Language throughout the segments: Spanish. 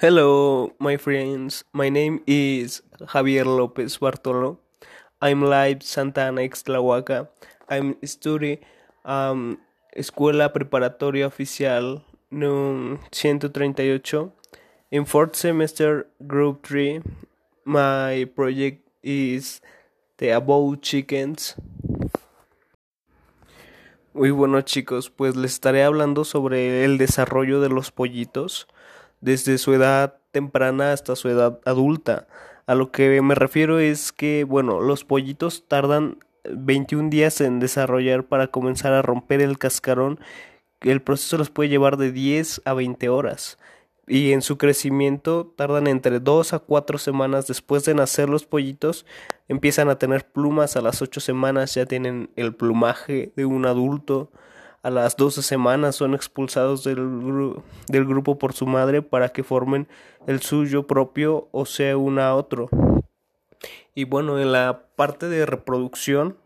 Hello, my friends. My name is Javier Lopez Bartolo. I'm live Santa Ana Ixtlahuaca. I'm studying um, Escuela Preparatoria Oficial no 138 in fourth semester group 3. My project is the About Chickens. Muy bueno chicos, pues les estaré hablando sobre el desarrollo de los pollitos desde su edad temprana hasta su edad adulta. A lo que me refiero es que, bueno, los pollitos tardan 21 días en desarrollar para comenzar a romper el cascarón. El proceso los puede llevar de 10 a 20 horas. Y en su crecimiento tardan entre 2 a 4 semanas después de nacer los pollitos. Empiezan a tener plumas a las 8 semanas, ya tienen el plumaje de un adulto a las 12 semanas son expulsados del, del, grupo por su madre para que formen el suyo propio o sea uno a otro. Y bueno, en la parte de reproducción,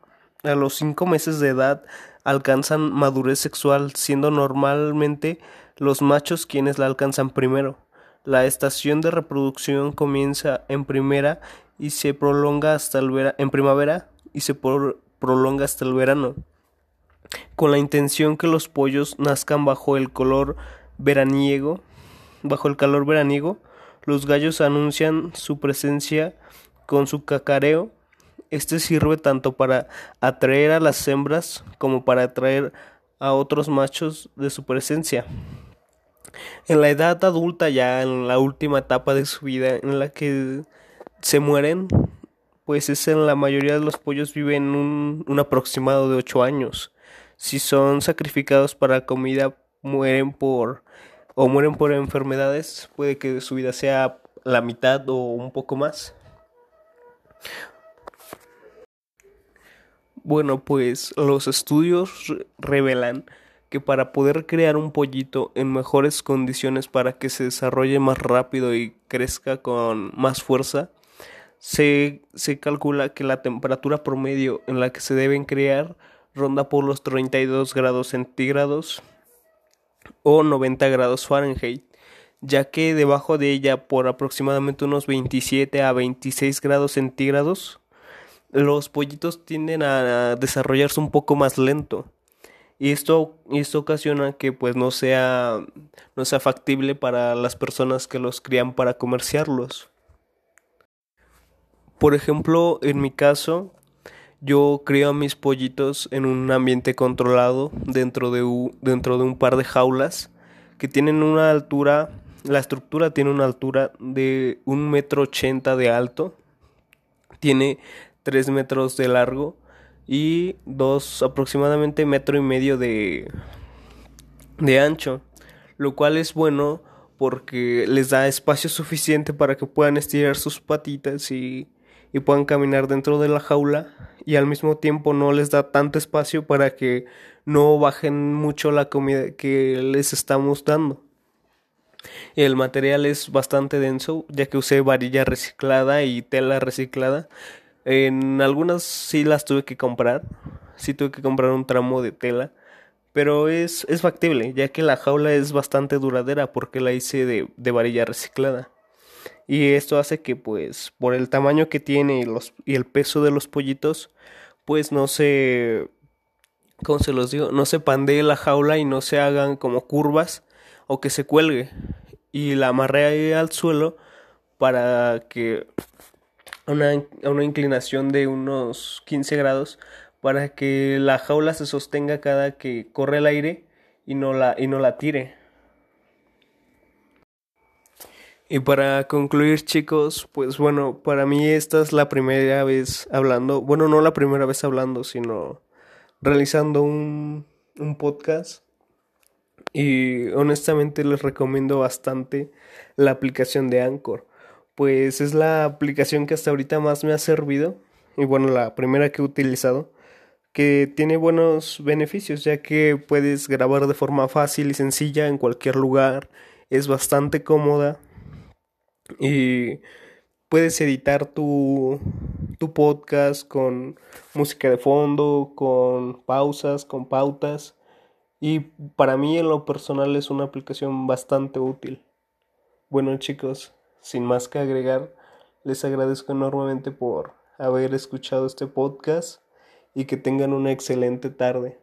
a los 5 meses de edad alcanzan madurez sexual, siendo normalmente los machos quienes la alcanzan primero. La estación de reproducción comienza en primera y se prolonga hasta el en primavera y se prolonga hasta el verano con la intención que los pollos nazcan bajo el color veraniego, bajo el calor veraniego, los gallos anuncian su presencia con su cacareo. Este sirve tanto para atraer a las hembras como para atraer a otros machos de su presencia. En la edad adulta, ya en la última etapa de su vida en la que se mueren, pues es en la mayoría de los pollos viven un, un aproximado de 8 años si son sacrificados para comida mueren por o mueren por enfermedades, puede que su vida sea la mitad o un poco más. Bueno, pues los estudios revelan que para poder crear un pollito en mejores condiciones para que se desarrolle más rápido y crezca con más fuerza, se, se calcula que la temperatura promedio en la que se deben crear ronda por los 32 grados centígrados o 90 grados Fahrenheit, ya que debajo de ella por aproximadamente unos 27 a 26 grados centígrados, los pollitos tienden a desarrollarse un poco más lento. Y esto, esto ocasiona que pues no sea, no sea factible para las personas que los crían para comerciarlos. Por ejemplo, en mi caso, yo crío a mis pollitos en un ambiente controlado dentro de, dentro de un par de jaulas que tienen una altura, la estructura tiene una altura de un metro ochenta de alto, tiene tres metros de largo y dos aproximadamente metro y medio de, de ancho, lo cual es bueno porque les da espacio suficiente para que puedan estirar sus patitas y y puedan caminar dentro de la jaula y al mismo tiempo no les da tanto espacio para que no bajen mucho la comida que les estamos dando. El material es bastante denso ya que usé varilla reciclada y tela reciclada. En algunas sí las tuve que comprar, sí tuve que comprar un tramo de tela, pero es, es factible ya que la jaula es bastante duradera porque la hice de, de varilla reciclada y esto hace que pues por el tamaño que tiene y, los, y el peso de los pollitos pues no se ¿cómo se los digo? no se pandee la jaula y no se hagan como curvas o que se cuelgue y la amarré al suelo para que una, a una inclinación de unos 15 grados para que la jaula se sostenga cada que corre el aire y no la, y no la tire. Y para concluir chicos, pues bueno, para mí esta es la primera vez hablando, bueno, no la primera vez hablando, sino realizando un, un podcast. Y honestamente les recomiendo bastante la aplicación de Anchor, pues es la aplicación que hasta ahorita más me ha servido, y bueno, la primera que he utilizado, que tiene buenos beneficios, ya que puedes grabar de forma fácil y sencilla en cualquier lugar, es bastante cómoda y puedes editar tu, tu podcast con música de fondo, con pausas, con pautas. Y para mí en lo personal es una aplicación bastante útil. Bueno chicos, sin más que agregar, les agradezco enormemente por haber escuchado este podcast y que tengan una excelente tarde.